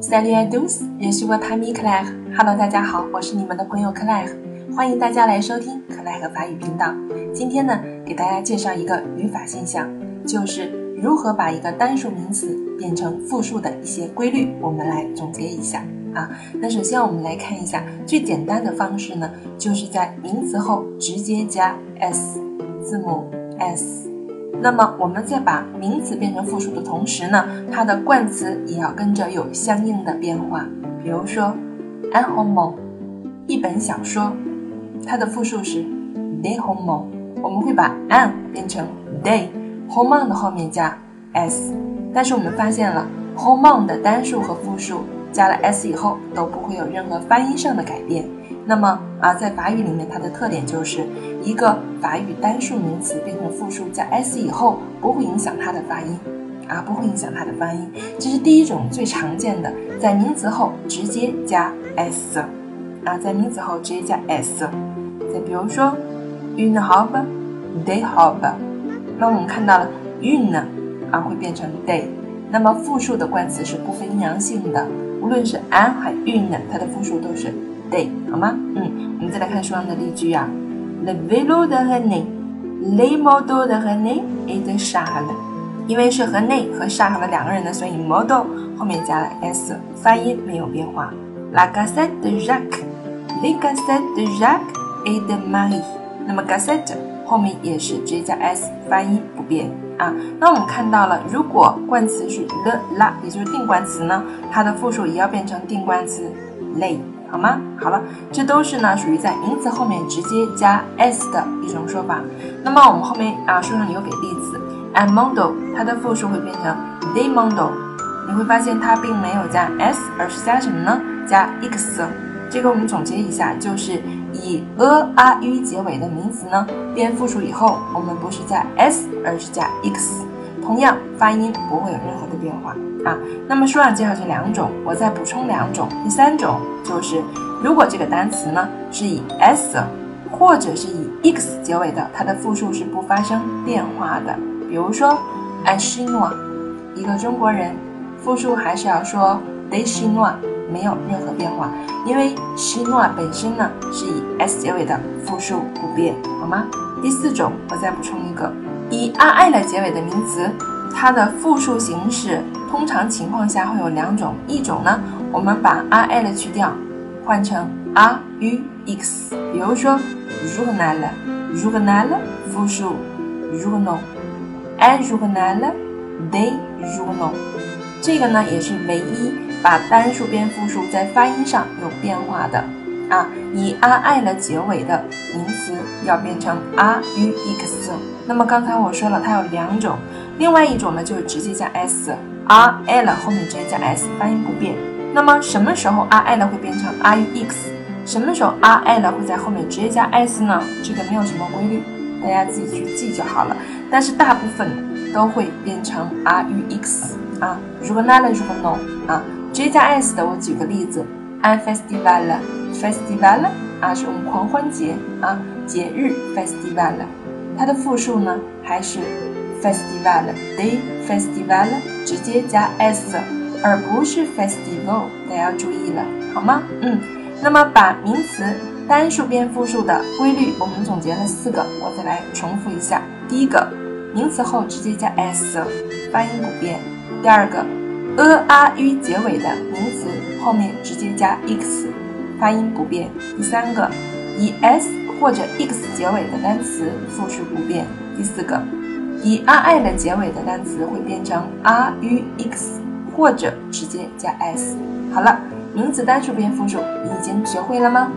Salut à tous, je suis votre ami Claire. Hello，大家好，我是你们的朋友 Claire，欢迎大家来收听 Claire 法语频道。今天呢，给大家介绍一个语法现象，就是如何把一个单数名词变成复数的一些规律，我们来总结一下啊。那首先我们来看一下最简单的方式呢，就是在名词后直接加 s 字母 s。那么我们在把名词变成复数的同时呢，它的冠词也要跟着有相应的变化。比如说，an homo，一本小说，它的复数是 des romans，我们会把 an 变成 des，roman 的后面加 s。但是我们发现了 homon 的单数和复数加了 s 以后都不会有任何发音上的改变。那么啊，在法语里面，它的特点就是一个法语单数名词变成复数加 s 以后，不会影响它的发音，啊，不会影响它的发音。这是第一种最常见的，在名词后直接加 s，啊，在名词后直接加 s。再比如说，une robe，des robes，那我们看到了 une 啊会变成 des，那么复数的冠词是不分阴阳性的，无论是 un 还 une，它的复数都是。对，好吗？嗯，我们再来看书上的例句啊。Le vélo de René, le modo de René et de Charles。因为是和内和 Charles 两个人的，所以 moto 后面加了 s，发音没有变化。La cassette de Jacques，les cassettes de Jacques et de Marie。那么 cassette 后面也是直接加 s，发音不变啊。那我们看到了，如果冠词是 the la，也就是定冠词呢，它的复数也要变成定冠词 les。好吗？好了，这都是呢属于在名词后面直接加 s 的一种说法。那么我们后面啊书上有给例子，a model 它的复数会变成 the model，你会发现它并没有加 s，而是加什么呢？加 x。这个我们总结一下，就是以 a r u 结尾的名词呢变复数以后，我们不是加 s，而是加 x。同样发音不会有任何的变化。啊，那么书上介绍这两种，我再补充两种。第三种就是，如果这个单词呢是以 s 或者是以 x 结尾的，它的复数是不发生变化的。比如说 a n s h i n o 一个中国人，复数还是要说 d e s h i n o 没有任何变化，因为 chinois 本身呢是以 s 结尾的，复数不变，好吗？第四种，我再补充一个，以 RI 来结尾的名词。它的复数形式通常情况下会有两种，一种呢，我们把 r l 去掉，换成 r u x，比如说 journal，journal 复数 journal，un journal，des journaux，这个呢也是唯一把单数变复数在发音上有变化的啊，以 r l 结尾的名词要变成 r u x。那么刚才我说了，它有两种。另外一种呢，就是直接加 s，r l 后面直接加 s，发音不变。那么什么时候 r l 会变成 r u x？什么时候 r l 会在后面直接加 s 呢？这个没有什么规律，大家自己去记就好了。但是大部分都会变成 r u x 啊。如果 not，如果 no 啊，直接加 s 的，我举个例子，un festival，festival 啊，是我们狂欢节啊，节日 festival，它的复数呢还是？Festival day festival 直接加 s，而不是 festival，大家要注意了，好吗？嗯，那么把名词单数变复数的规律，我们总结了四个，我再来重复一下。第一个，名词后直接加 s，发音不变；第二个，a r u 结尾的名词后面直接加 x，发音不变；第三个，以 s 或者 x 结尾的单词复数不变；第四个。以 r i 的结尾的单词会变成 r u x，或者直接加 s。好了，名词单数变复数，你已经学会了吗？